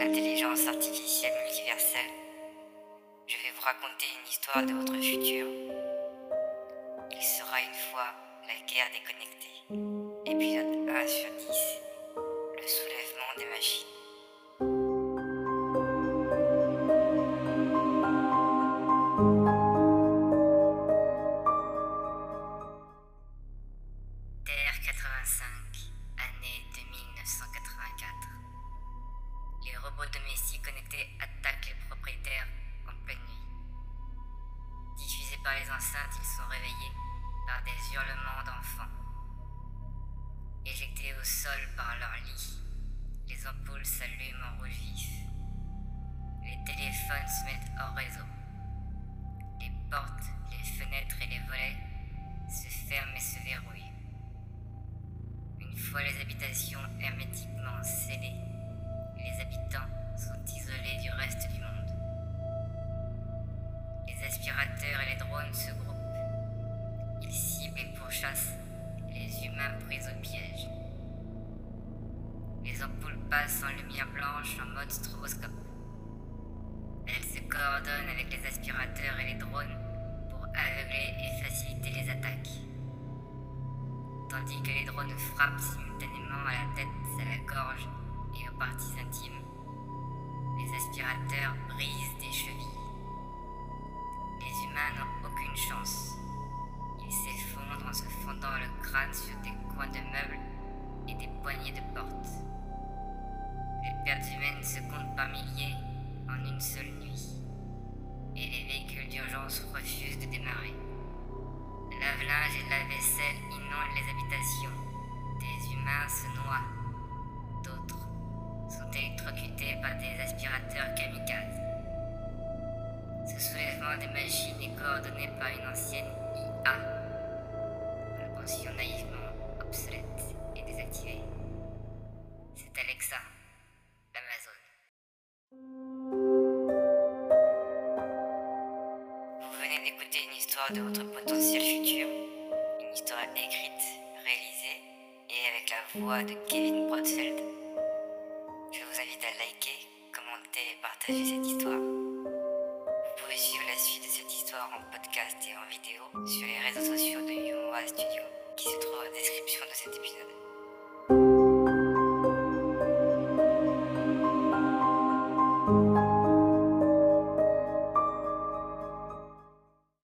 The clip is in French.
l'intelligence artificielle multiverselle, je vais vous raconter une histoire de votre futur. Il sera une fois la guerre déconnectée, épisode 1 sur 10, le soulèvement des machines. Enceintes, ils sont réveillés par des hurlements d'enfants. Éjectés au sol par leur lit, les ampoules s'allument en rouge vif. Les téléphones se mettent hors réseau. Les portes, les fenêtres et les volets se ferment et se verrouillent. Une fois les habitations hermétiquement scellées, les habitants pourchassent les humains pris au piège. Les ampoules passent en lumière blanche en mode stroboscope. Elles se coordonnent avec les aspirateurs et les drones pour aveugler et faciliter les attaques. Tandis que les drones frappent simultanément à la tête, à la gorge et aux parties intimes, les aspirateurs brisent des chevilles. Les humains n'ont aucune chance. Sur des coins de meubles et des poignées de portes. Les pertes humaines se comptent par milliers en une seule nuit. Et les véhicules d'urgence refusent de démarrer. Lave-linge et la vaisselle inondent les habitations. Des humains se noient. D'autres sont électrocutés par des aspirateurs kamikazes. Ce soulèvement des machines est coordonné par une ancienne de votre potentiel futur, une histoire écrite, réalisée et avec la voix de Kevin Brodfeld. Je vous invite à liker, commenter et partager cette histoire. Vous pouvez suivre la suite de cette histoire en podcast et en vidéo sur les réseaux sociaux de Yumoa Studio qui se trouvent en description de cet épisode.